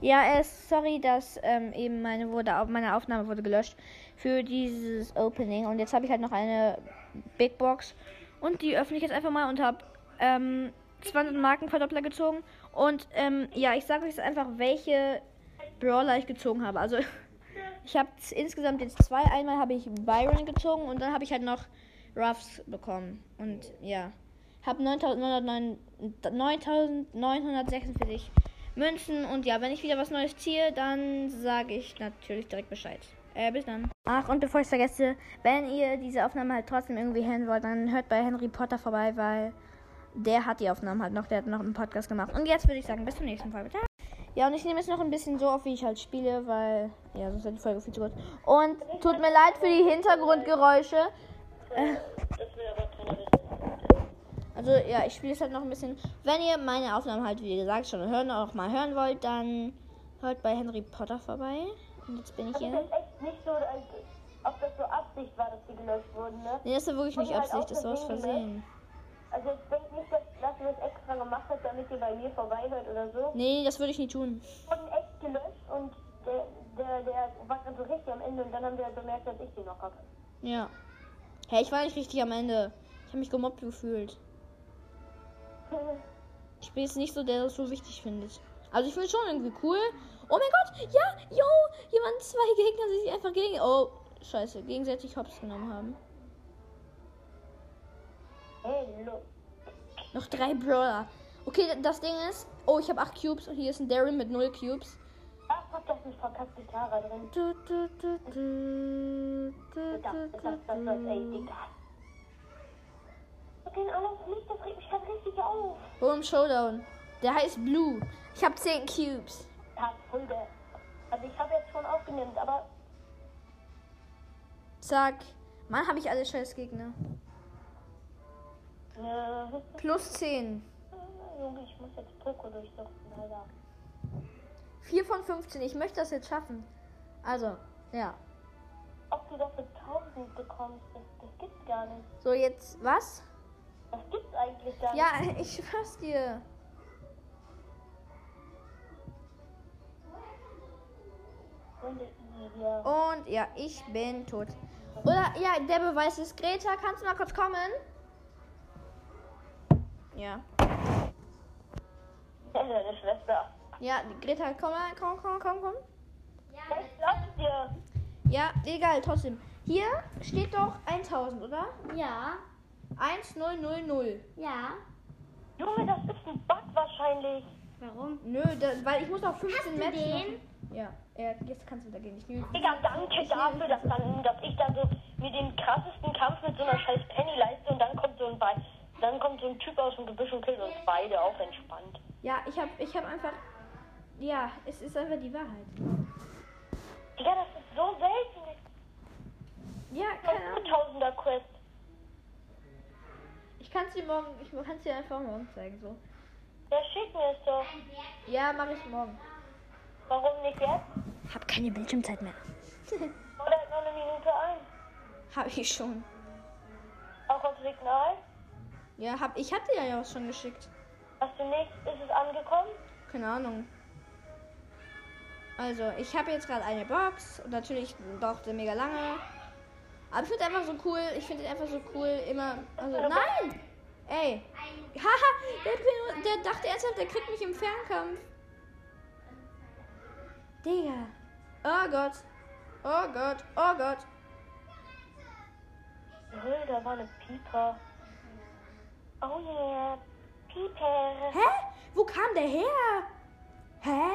Ja, äh, sorry, dass ähm, eben meine, wurde, meine Aufnahme wurde gelöscht für dieses Opening. Und jetzt habe ich halt noch eine Big Box. Und die öffne ich jetzt einfach mal und habe ähm, 200 Markenverdoppler gezogen. Und ähm, ja, ich sage euch jetzt einfach, welche Brawler ich gezogen habe. Also ich habe insgesamt jetzt zwei. Einmal habe ich Byron gezogen und dann habe ich halt noch Ruffs bekommen. Und ja, habe 9946 Münzen. Und ja, wenn ich wieder was Neues ziehe, dann sage ich natürlich direkt Bescheid. Äh, bis dann. Ach, und bevor ich es vergesse, wenn ihr diese Aufnahme halt trotzdem irgendwie hören wollt, dann hört bei Henry Potter vorbei, weil der hat die Aufnahmen halt noch, der hat noch einen Podcast gemacht. Und jetzt würde ich sagen, bis zur nächsten Folge. Ja, und ich nehme es noch ein bisschen so auf, wie ich halt spiele, weil, ja, sonst wird die Folge viel zu kurz. Und tut mir leid für die Hintergrundgeräusche. Äh, also, ja, ich spiele es halt noch ein bisschen. Wenn ihr meine Aufnahmen halt, wie gesagt, schon hören, auch mal hören wollt, dann hört bei Henry Potter vorbei. Und jetzt bin ich Also hier. das ist echt nicht so, als ob das so Absicht war, dass die gelöscht wurden, ne? Nee, das ist wirklich nicht halt Absicht, das war aus aus Versehen. Also ich denke nicht, dass, dass du das extra gemacht hast, damit ihr bei mir vorbeihört oder so. Nee, das würde ich nie tun. Die wurden echt gelöscht und der, der, der war gerade so richtig am Ende und dann haben wir bemerkt, dass ich die noch hab. Ja. Hey, ich war nicht richtig am Ende. Ich habe mich gemobbt gefühlt. Bin jetzt nicht so, der das so wichtig findet. Also ich finde schon irgendwie cool. Oh mein Gott, ja, yo, hier waren zwei Gegner, die sich einfach gegen, oh, scheiße, gegenseitig Hops genommen haben. Noch drei Brawler. Okay, das Ding ist, oh, ich habe acht Cubes und hier ist ein Darren mit null Cubes. Ach, guck, das ist verkackte Tara drin. Du, du, du, du, du, Das, du, das, das, das, das, ey, Digga. Mit den anderen fliegt, das regt mich halt richtig auf. Boom, Showdown. Der heißt Blue. Ich habe zehn Cubes. Tag, Folge. Also ich habe jetzt schon aufgenommen, aber Zack. Mann, habe ich alle scheiß Gegner. äh, Plus 10. Junge, ich muss jetzt Poco durchsuchen, Alter. 4 von 15. Ich möchte das jetzt schaffen. Also, ja. Ob du dafür 1000 bekommst, das, das gibt's gar nicht. So, jetzt, was? Das gibt's eigentlich gar Ja, ich schwör's dir. Und ja, ich bin tot. Oder, ja, der Beweis ist Greta. Kannst du mal kurz kommen? Ja. Deine Schwester. Ja, Greta, komm mal, komm, komm, komm, komm. Ich glaub's dir. Ja, egal, trotzdem. Hier steht doch 1000, oder? Ja, 1000. ja. Junge, das ist ein Bug wahrscheinlich. Warum? Nö, da, weil ich muss noch 15 Hast du Matches den? Ja, jetzt kannst du wieder gehen. Ich nehme Digga, danke dafür, dass, dann, dass ich dann so mir den krassesten Kampf mit so einer scheiß Penny leiste und dann kommt so ein Be dann kommt so ein Typ aus dem Gebüsch und killt uns beide auch entspannt. Ja, ich hab, ich hab einfach. Ja, es ist einfach die Wahrheit. Digga, das ist so selten. Ja, keine Ahnung. Tausender Quest. Ich kann es dir morgen, ich kann es dir einfach morgen zeigen, so. Ja, schick mir es doch. Ja, mache ich morgen. Warum nicht jetzt? Hab keine Bildschirmzeit mehr. Oder noch eine Minute ein. hab ich schon. Auch auf Signal? Ja, hab ich hatte ja ja was schon geschickt. Hast du nicht? Ist es angekommen? Keine Ahnung. Also, ich habe jetzt gerade eine Box und natürlich braucht er mega lange. Aber ich finde einfach so cool, ich finde einfach so cool immer. Also, nein! Ey! Haha! Der, der dachte ernsthaft, der kriegt mich im Fernkampf. Digga. Oh Gott. Oh Gott. Oh Gott. Hö, da war eine Pieper. Oh yeah. Pieper. Hä? Wo kam der her? Hä?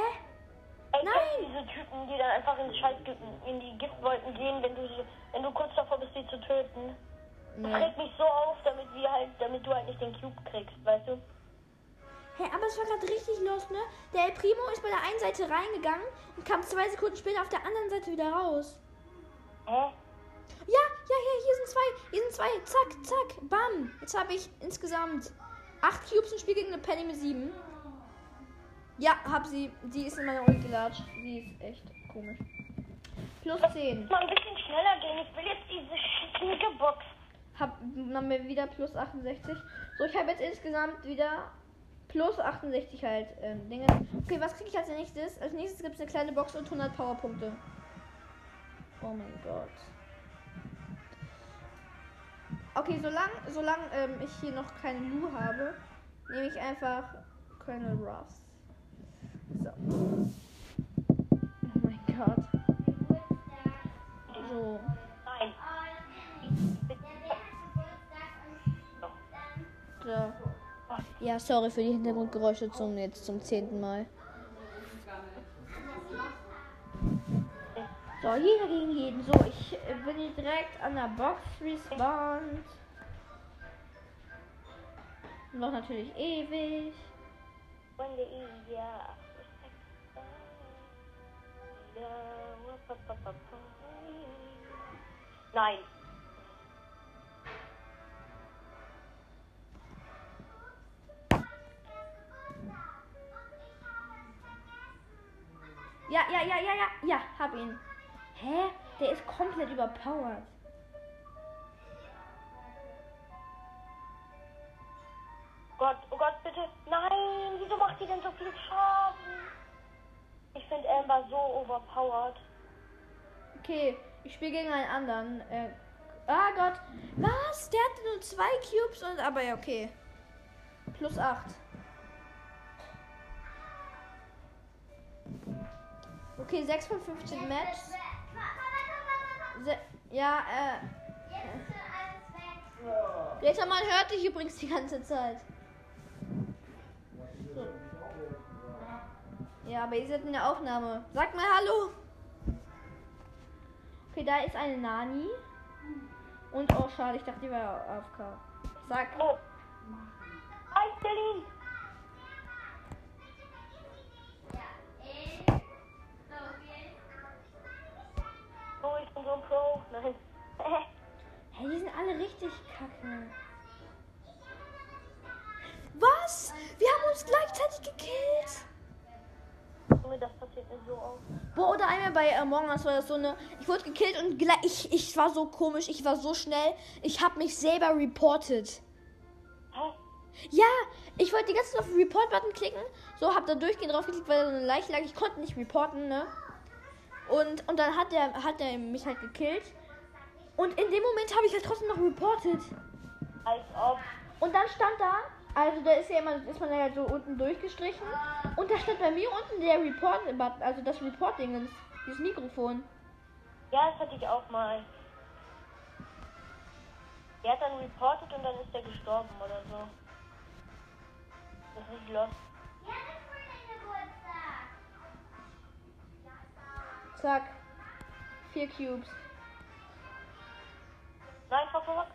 Ey, Nein. diese Typen, die dann einfach ins Scheiß in die Giftwolken gehen, wenn du sie, wenn du kurz davor bist, sie zu töten? Nee. regt mich so auf, damit wir halt, damit du halt nicht den Cube kriegst, weißt du? Hä, aber es war gerade richtig los, ne? Der El Primo ist bei der einen Seite reingegangen und kam zwei Sekunden später auf der anderen Seite wieder raus. Hä? Ja, ja, ja, hier sind zwei, hier sind zwei. Zack, zack, bam. Jetzt habe ich insgesamt acht Cubes im Spiel gegen eine Penny mit sieben. Ja, hab sie. Die ist in meiner Ult gelatscht. Die ist echt komisch. Plus 10. Mal ein bisschen schneller gehen. Ich will jetzt diese schicke Box. Hab haben wir wieder plus 68. So, ich habe jetzt insgesamt wieder Plus 68 halt ähm, Dinge. Okay, was kriege ich als nächstes? Als nächstes gibt es eine kleine Box und 100 Powerpunkte. Oh mein Gott. Okay, solange solang, ähm, ich hier noch keine Lu habe, nehme ich einfach Colonel Ruffs. So. Oh mein Gott. So. So. Ja, sorry für die Hintergrundgeräusche zum jetzt zum zehnten Mal. So, jeder gegen jeden. So, ich äh, bin hier direkt an der Box respawned. Noch natürlich ewig. Nein. Ja, ja, ja, ja, hab ihn. Hä? Der ist komplett überpowered. Gott, oh Gott, bitte. Nein, wieso macht die denn so viel Schaden? Ich finde Amber so overpowered. Okay, ich spiele gegen einen anderen. Äh, ah Gott. Was? Der hatte nur zwei Cubes und aber ja, okay. Plus 8. Okay, 6 von 15 Matches. Se ja, äh. Jetzt man hört dich übrigens die ganze Zeit. Ja, aber ihr seid in der Aufnahme. Sag mal Hallo. Okay, da ist eine Nani. Und oh, schade, ich dachte, die war AFK. Sag. Hi, Celine. Bin so ein Pro. Nein. Hey, die sind alle richtig kacke. Was? Wir haben uns gleichzeitig gekillt. Junge, das passiert mir so oft. Boah, oder einmal bei Among Us war das so eine. Ich wurde gekillt und gleich. Ich, ich war so komisch, ich war so schnell. Ich habe mich selber reported. Hä? Ja, ich wollte die ganze Zeit auf den Report-Button klicken. So, hab da durchgehend drauf geklickt, weil da so eine Leiche lag. Ich konnte nicht reporten, ne? Und, und dann hat der, hat der mich halt gekillt. Und in dem Moment habe ich halt trotzdem noch reported. Als ob. Und dann stand da, also da ist ja immer, ist man ja halt so unten durchgestrichen. Und da stand bei mir unten der Report-Button, also das Report-Ding, dieses Mikrofon. Ja, das hatte ich auch mal. Der hat dann reportet und dann ist er gestorben oder so. Das ist nicht los. Zack. Vier Cubes. Nein, Verwachs.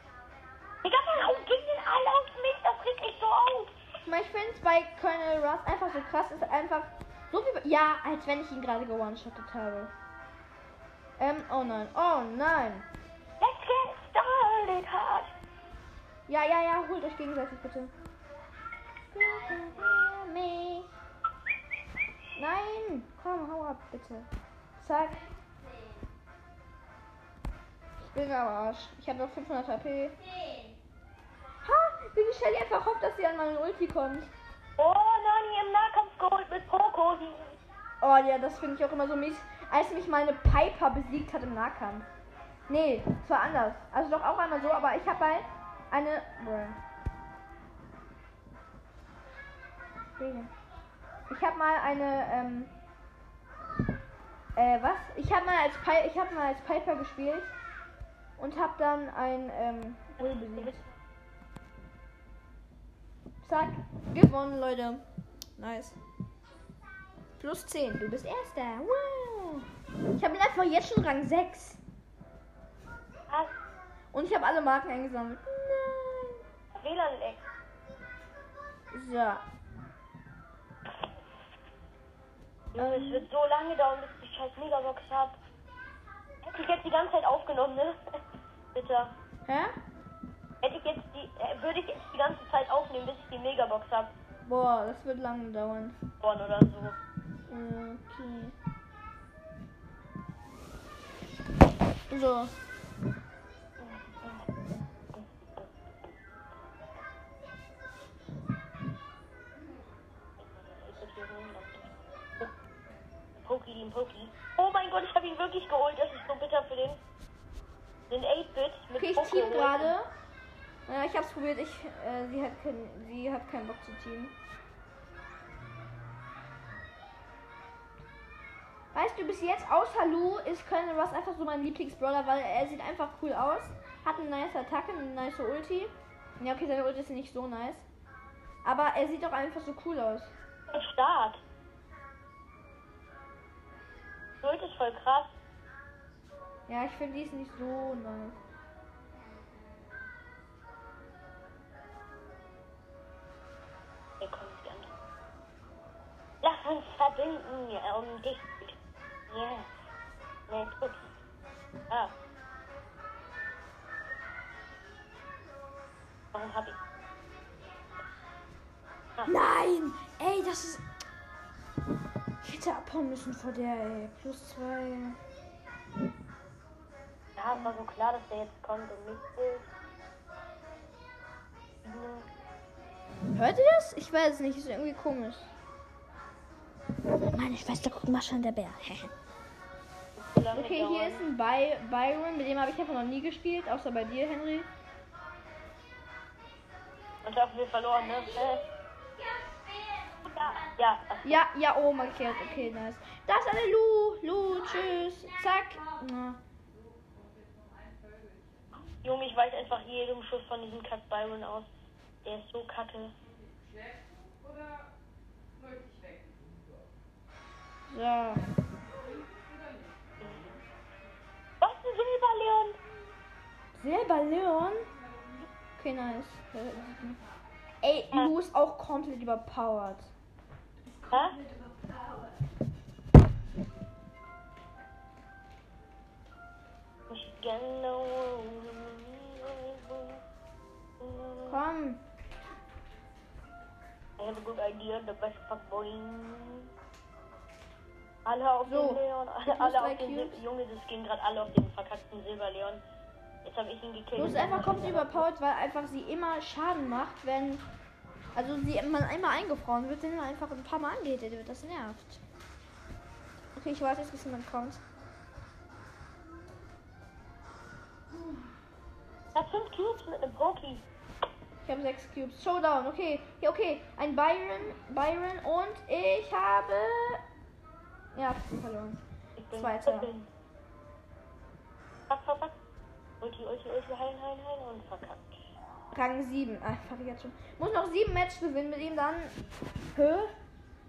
Digga, warum denn alle auf mich? Das regt mich so auf. Ich ich finde es bei Colonel Russ einfach so krass, ist einfach so wie. Ja, als wenn ich ihn gerade gewone-shottet habe. Ähm, oh nein, oh nein. Let's get started hard. Ja, ja, ja, holt euch gegenseitig bitte. Nein, komm, hau ab, bitte. Zack. Ich bin am Arsch. Ich habe noch 500 HP. Ha, wie die Shelly einfach hofft, dass sie an meinen Ulti kommt. Oh, Nani im Nahkampf geholt mit Poco. Oh ja, das finde ich auch immer so mies. Als mich meine Piper besiegt hat im Nahkampf. Nee, es war anders. Also doch auch einmal so, aber ich habe halt eine. Ich habe mal eine. Ähm, äh, was? Ich habe mal als Pi ich habe mal als Piper gespielt und habe dann ein ähm, Bull besiegt. Zack, gewonnen, Leute. Nice. Plus 10, du bist Erster. Wow. Ich habe ihn einfach jetzt schon Rang 6. Was? Und ich habe alle Marken eingesammelt. Nein. WLAN-Leck. So. Es wird so lange dauern, bis scheiß Megabox hab. Hätte ich jetzt die ganze Zeit aufgenommen, ne? Bitte. Hä? Hätte ich jetzt die. Äh, würde ich jetzt die ganze Zeit aufnehmen, bis ich die Megabox hab. Boah, das wird lange dauern. Born oder so. Okay. So. Pokey, Pokey habe ihn wirklich geholt. Das ist so bitter für den. Den 8-Bit mit Okay, ich team gerade. Ja, ich hab's probiert. Ich, äh, sie, hat kein, sie hat keinen Bock zu teamen. Weißt du, bis jetzt außer Lu ist Colonel Russ einfach so mein Lieblingsbrawler, weil er sieht einfach cool aus. Hat eine nice Attacke, eine nice Ulti. Ja, okay, seine Ulti ist nicht so nice. Aber er sieht doch einfach so cool aus. Und Gold ist voll krass. Ja, ich finde die ist nicht so nice. Hier kommt die andere. Lass uns verbinden, um dich. Yes. Nee, gut. Ah. Warum hab ich. Nein! Ey, das ist. Ich hätte abhauen müssen vor der, ey. Plus zwei. Ja, es war so klar, dass der jetzt kommt und mich will. Hört ihr das? Ich weiß es nicht, ist irgendwie komisch. Meine Schwester guckt mal schon der Bär. okay, hier ist ein By Byron, mit dem habe ich einfach noch nie gespielt, außer bei dir, Henry. Und dafür wir verloren, ne? Ja, ja. Ja, ja, oh, markiert. Okay, nice. Da ist eine Lu. Lu, tschüss. Zack. Na. Junge, ich weiß einfach jedem Schuss von diesem Kack Byron aus. Der ist so kacke. So. Was ein Silberleon? Selber Leon? Okay, nice. Ey, Lu ist auch komplett überpowered. Hä? Komm. I have a good idea, the best fuckboy. Alle auf So, den Leon, alle, alle auf den. Sil Junge, das gehen gerade alle auf den verkackten Silberleon. Jetzt habe ich ihn gekillt. Lu ist einfach komplett überpowered, weil einfach sie immer Schaden macht, wenn. Also sie man einmal eingefroren wird, wenn man einfach ein paar Mal angeht, das nervt. Okay, ich warte jetzt, bis jemand kommt. Ich hab fünf Cubes mit einem Poki. Ich habe sechs Cubes. Showdown, okay. Ja, okay. Ein Byron, Byron und ich habe. Ja, ich bin verloren. Zweiter. Fuck, fuck. Ulti, ulti, ulti, heilen, heilen, heilen und verkackt. Rang 7. Ah, fuck ich jetzt schon. Muss noch sieben Matches gewinnen mit ihm dann. Höhe?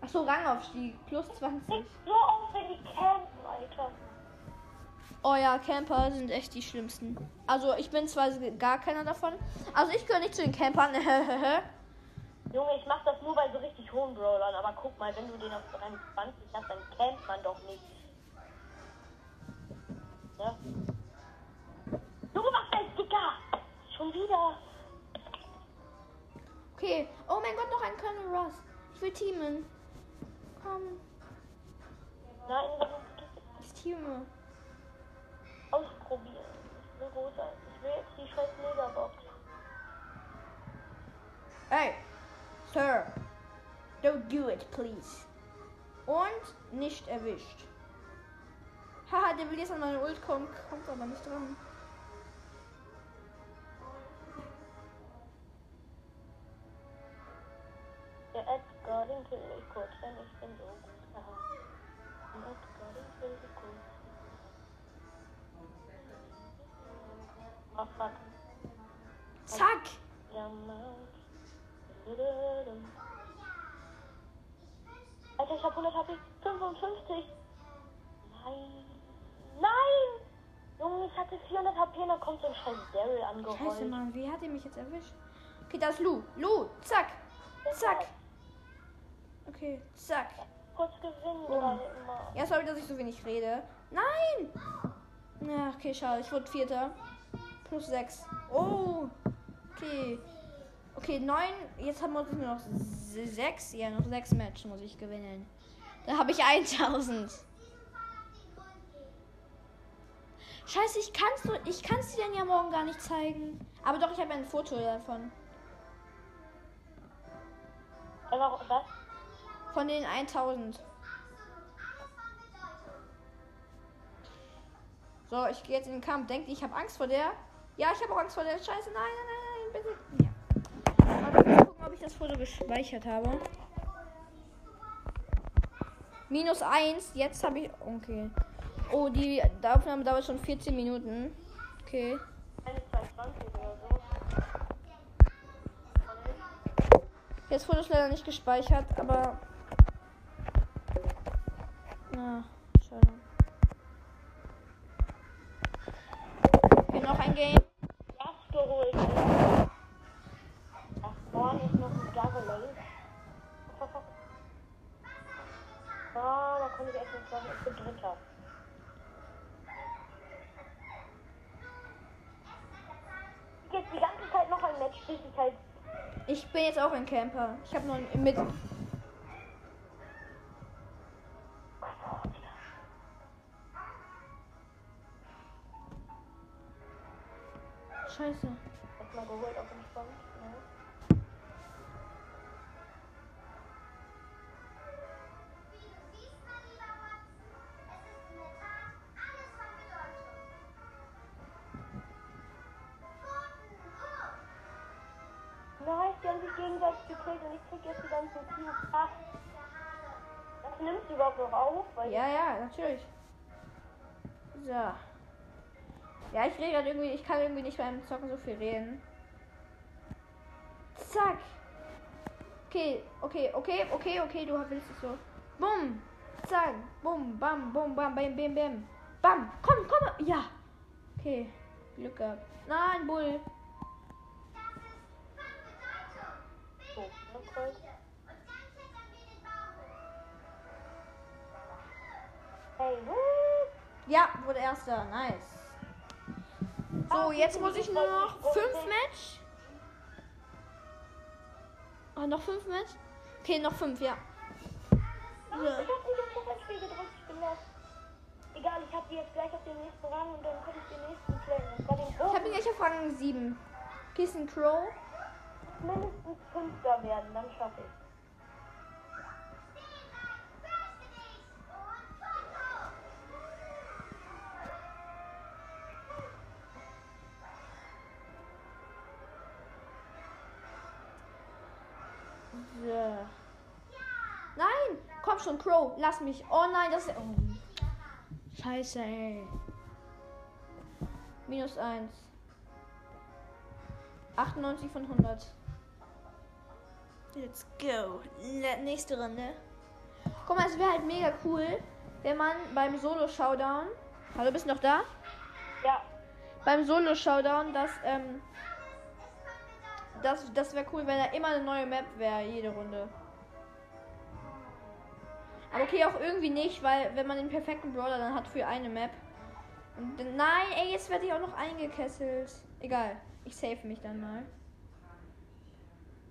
Achso, Rangaufstieg. Plus 20. Nicht so auf, wenn die campen, Alter. Oh ja, Camper sind echt die schlimmsten. Also ich bin zwar gar keiner davon. Also ich gehöre nicht zu den Campern. Junge, ich mach das nur bei so richtig hohen Brawlern, aber guck mal, wenn du den auf 23 hast, dann campt man doch nicht. Ja? Junge, was denn, Digga? Schon wieder. Okay. Oh mein Gott, noch ein Colonel Russ. Ich will teamen. Komm, Nein, ich teame. ausprobieren. So großartig. Ich will jetzt die scheiß Megabox. Hey, Sir. Don't do it, please. Und nicht erwischt. Haha, der will jetzt an meine Ult kommen, kommt aber nicht dran. 55. Nein. Nein! Junge, ich hatte 400 HP und dann kommt so ein scheiß Daryl Scheiße, angerollt. Mann, wie hat er mich jetzt erwischt? Okay, da ist Lu. Lu, zack. Zack. Okay, zack. Kurz gewinnen Oh. gerade immer. Ja, sorry, dass ich so wenig rede. Nein! Ja, okay, schade. Ich wurde Vierter. Plus sechs. Oh! Okay. Okay, neun. Jetzt haben wir uns nur noch se- sechs. Ja, noch sechs Matches muss ich gewinnen. Da habe ich 1000. Scheiße, ich kann's nur, ich kann's dir dann ja morgen gar nicht zeigen. Aber doch, ich habe ein Foto davon. Einfach was? Von den 1000. So, ich gehe jetzt in den Kampf. Denkt ihr, ich habe Angst vor der? Ja, ich habe auch Angst vor der. Scheiße, nein, nein, nein, bitte. Ja. Mal gucken, ob ich das Foto gespeichert habe. Minus 1. Jetzt habe ich. Okay. Oh, die Aufnahme dauert schon 14 Minuten. Okay. Eine 220 oder so. Jetzt Foto ist leider nicht gespeichert, aber. Na, ich bin jetzt auch ein Camper. Ich habe nur mit. Scheiße. Erstmal geholt auf entspannt. Ja. Gegenseitig gekillt und ich krieg jetzt die ganzen Cubes. Das nimmst du überhaupt noch auf? Ja, ja, natürlich. So. Ja, ich rede gerade irgendwie, ich kann irgendwie nicht beim Zocken so viel reden. Zack. Okay, okay, okay, okay, okay, du willst es so. Bumm. Zack. Bumm, bam, bum, bam, bam, bam, bam. Bam. Komm, komm. Ja. Okay. Glück gehabt. Nein, Bull. so, Hey! Ja, wurde erster. Nice. So, jetzt muss ich nur noch fünf Match. Oh, noch fünf Match? Okay, noch fünf, ja. Ich hab nicht auf das Spiel gedrückt, ich bin lost. Egal, ich hab die jetzt gleich auf den nächsten Rang und dann kann ich den nächsten den Ich habe ihn gleich auf Rang 7. Kissen Crow. Mindestens Fünfter werden, dann schaffe ich. Nein! Komm schon, Crow, lass mich. Oh nein, das ist. Oh. Scheiße, ey. Minus 1. 98 von 100. Let's go. Nächste Runde. Guck mal, es wäre halt mega cool, wenn man beim Solo-Showdown. Hallo, bist du noch da? Ja, beim Solo-Showdown, dass, ähm, das, das wäre cool, wenn da immer eine neue Map wäre, jede Runde. Aber okay, auch irgendwie nicht, weil wenn man den perfekten Brawler dann hat für eine Map. Und nein, ey, jetzt werde ich auch noch eingekesselt. Egal, ich save mich dann mal.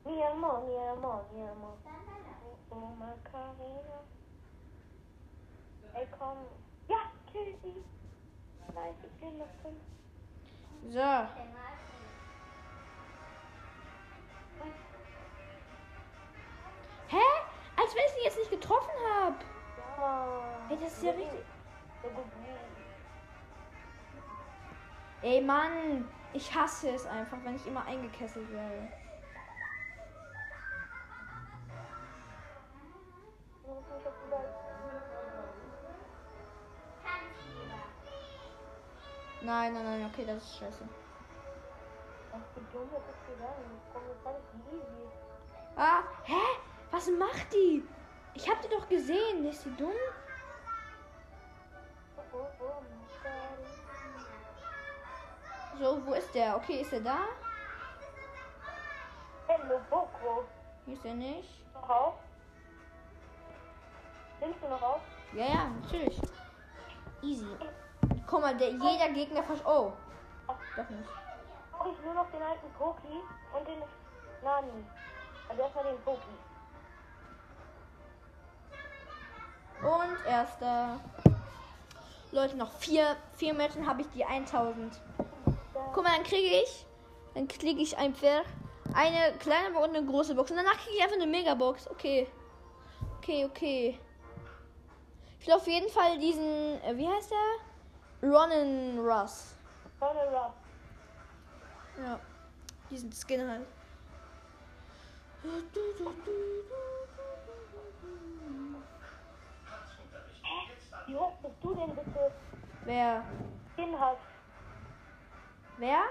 Mi amor, mi amor, mi amor. Oh, Macarena. Ey, komm. Ja, kill sie. Nice, ich bin noch fünf. So. Hä? Als wenn ich sie jetzt nicht getroffen habe. Ja. Ey, das ist ja richtig. Ey, Mann. Ich hasse es einfach, wenn ich immer eingekesselt werde. Okay, das ist scheiße. Ah, hä? Was macht die? Ich hab die doch gesehen. Ist die dumm? Oh, oh, oh. So, wo ist der? Okay, ist er da? Hello, Boko. Hier ist er nicht. Noch auf? Nimmst du noch auf? Ja, ja, natürlich. Easy. Guck mal, der, jeder Gegner versch... Oh. Doch nicht. Brauche ich nur noch den alten Poki und den Nani. Also erstmal den Poki. Und erster. Leute, noch vier, vier Matchen habe ich die 1000. Guck mal, dann kriege ich, dann kriege ich einfach eine kleine Box und eine große Box. Und danach kriege ich einfach eine Megabox. Okay. Okay, okay. Ich will auf jeden Fall diesen, äh, wie heißt der? Ronin Russ. Ruff. Ja. Diesen Skin halt. Wie hoch bist du denn bitte? Wer? Skin hast. Wer?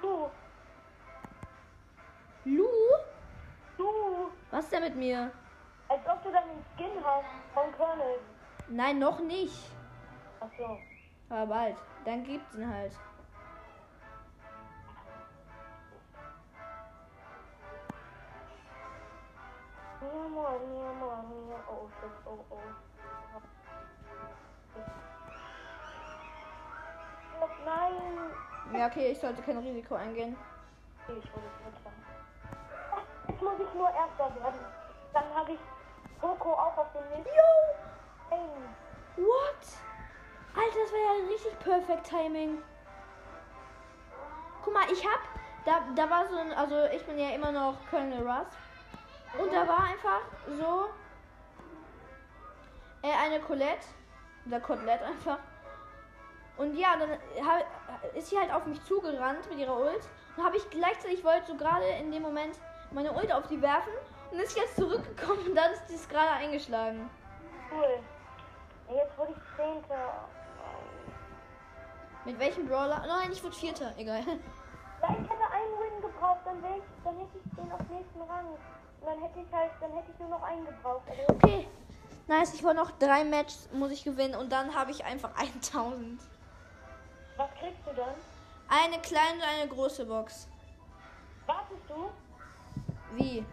Du. Lu? Du. Was ist denn mit mir? Als ob du dann einen Skin hast von Colonel. Nein, noch nicht. Ach so. Aber bald. Dann gibt's ihn halt. Oh, shit. Oh, oh. Nein. Ja, okay, ich sollte kein Risiko eingehen. Ich wurde Dritter. Ach, Jetzt muss ich nur Erster werden. Dann habe ich Coco auch auf dem nächsten. Jo! Nein. What? Alter, das war ja richtig perfekt Timing. Guck mal, ich hab. Da, da war so ein. Also, ich bin ja immer noch Colonel Russ. Und da war einfach so. Äh, eine Colette. Oder Kotelett einfach. Und ja, dann hab, ist sie halt auf mich zugerannt mit ihrer Ult. Und habe ich gleichzeitig, ich wollte so gerade in dem Moment meine Ult auf die werfen. Und ist jetzt zurückgekommen und dann ist die gerade eingeschlagen. Cool. Jetzt wurde ich. Mit welchem Brawler? Nein, ich wurde Vierter. Egal. Ja, ich hätte einen Win gebraucht, dann, ich, dann hätte ich den auf nächsten Rang. Und dann hätte ich halt, dann hätte ich nur noch einen gebraucht. Aber Okay. Nice, ich wollte noch drei Matches, muss ich gewinnen. Und dann habe ich einfach 1000. was kriegst du dann? Eine kleine und eine große Box. Wartest du? Wie?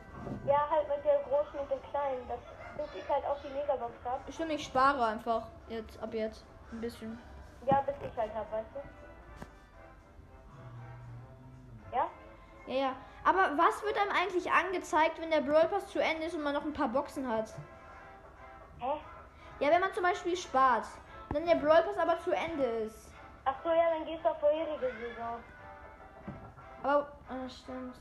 Ja, halt mit der großen und der kleinen. Das, bis ich halt auch die Megabox hab. Stimmt, ich spare einfach jetzt, ab jetzt. Ein bisschen. Ja, bis ich halt hab, weißt du? Ja? Ja, ja. Aber was wird einem eigentlich angezeigt, wenn der Brawl Pass zu Ende ist und man noch ein paar Boxen hat? Hä? Ja, wenn man zum Beispiel spart. Und dann der Brawl Pass aber zu Ende ist. Ach so, ja, dann gehst du auf vorherige Saison. Aber, ah, stimmt.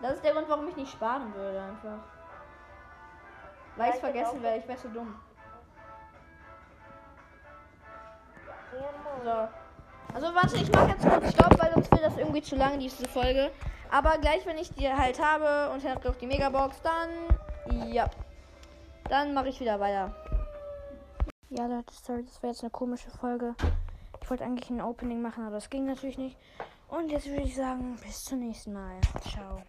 Das ist der Grund, warum ich nicht sparen würde, einfach. Weil ich es das vergessen werde, ich wäre zu dumm. So. Also warte, ich mache jetzt kurz Stopp, weil sonst wird das irgendwie zu lang, diese Folge. Aber gleich, wenn ich die halt habe und habe auch die Megabox, dann ja. Dann mache ich wieder weiter. Ja, Leute, sorry, das war jetzt eine komische Folge. Ich wollte eigentlich ein Opening machen, aber das ging natürlich nicht. Und jetzt würde ich sagen, bis zum nächsten Mal. Ciao.